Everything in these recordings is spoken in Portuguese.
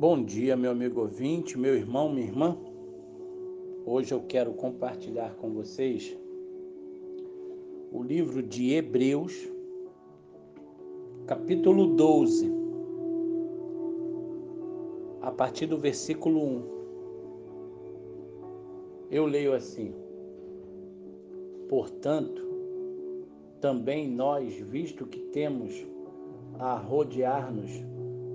Bom dia, meu amigo ouvinte, meu irmão, minha irmã. Hoje eu quero compartilhar com vocês o livro de Hebreus, capítulo 12, a partir do versículo 1. Eu leio assim: Portanto, também nós, visto que temos a rodear-nos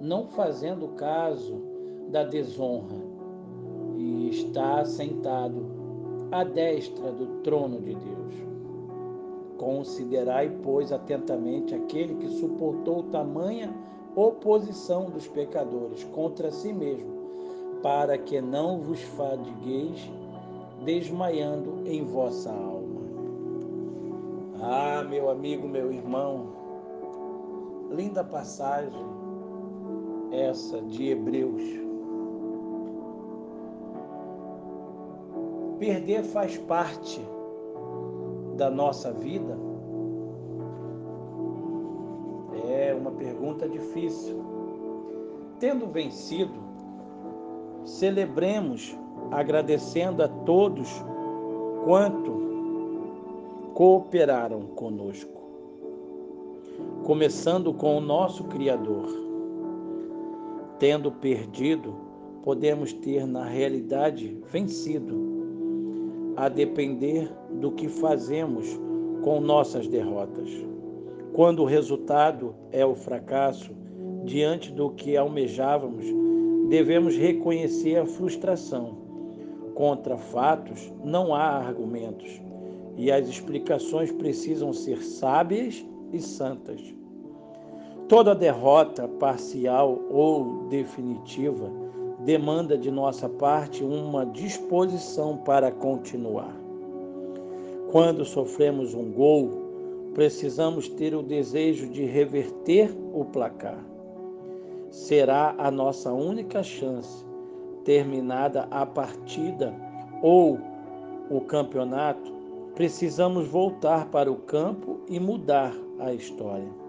não fazendo caso da desonra, e está sentado à destra do trono de Deus. Considerai, pois, atentamente aquele que suportou tamanha oposição dos pecadores contra si mesmo, para que não vos fadigueis desmaiando em vossa alma. Ah, meu amigo, meu irmão, linda passagem essa de Hebreus. Perder faz parte da nossa vida? É uma pergunta difícil. Tendo vencido, celebremos agradecendo a todos quanto cooperaram conosco, começando com o nosso Criador. Tendo perdido, podemos ter na realidade vencido a depender do que fazemos com nossas derrotas. Quando o resultado é o fracasso, diante do que almejávamos, devemos reconhecer a frustração. Contra fatos não há argumentos, e as explicações precisam ser sábias e santas. Toda derrota parcial ou definitiva demanda de nossa parte uma disposição para continuar. Quando sofremos um gol, precisamos ter o desejo de reverter o placar. Será a nossa única chance, terminada a partida ou o campeonato, precisamos voltar para o campo e mudar a história.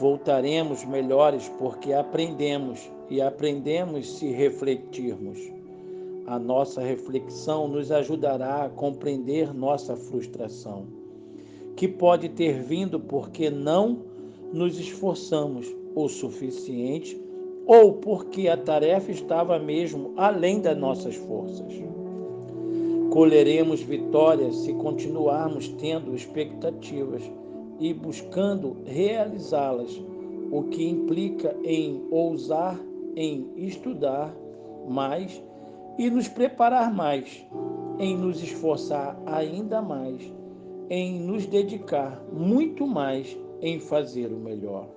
Voltaremos melhores porque aprendemos e aprendemos se refletirmos. A nossa reflexão nos ajudará a compreender nossa frustração, que pode ter vindo porque não nos esforçamos o suficiente ou porque a tarefa estava mesmo além das nossas forças. Colheremos vitórias se continuarmos tendo expectativas e buscando realizá-las, o que implica em ousar, em estudar mais e nos preparar mais, em nos esforçar ainda mais, em nos dedicar muito mais em fazer o melhor.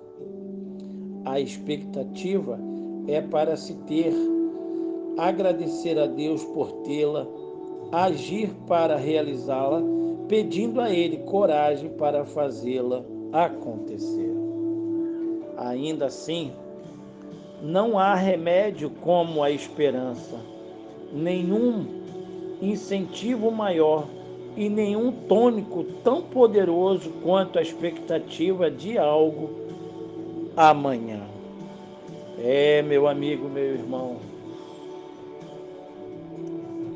A expectativa é para se ter, agradecer a Deus por tê-la, agir para realizá-la pedindo a Ele coragem para fazê-la acontecer. Ainda assim, não há remédio como a esperança, nenhum incentivo maior e nenhum tônico tão poderoso quanto a expectativa de algo amanhã. É, meu amigo, meu irmão.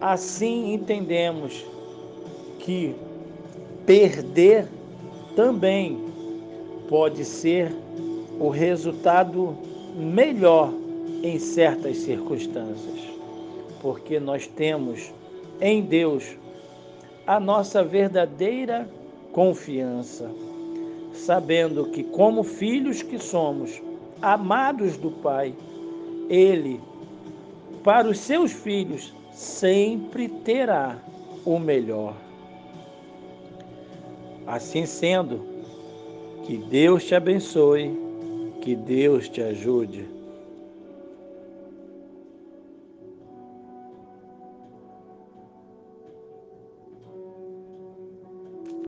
Assim entendemos que perder também pode ser o resultado melhor em certas circunstâncias, porque nós temos em Deus a nossa verdadeira confiança, sabendo que, como filhos que somos, amados do Pai, Ele, para os seus filhos, sempre terá o melhor. Assim sendo, que Deus te abençoe, que Deus te ajude.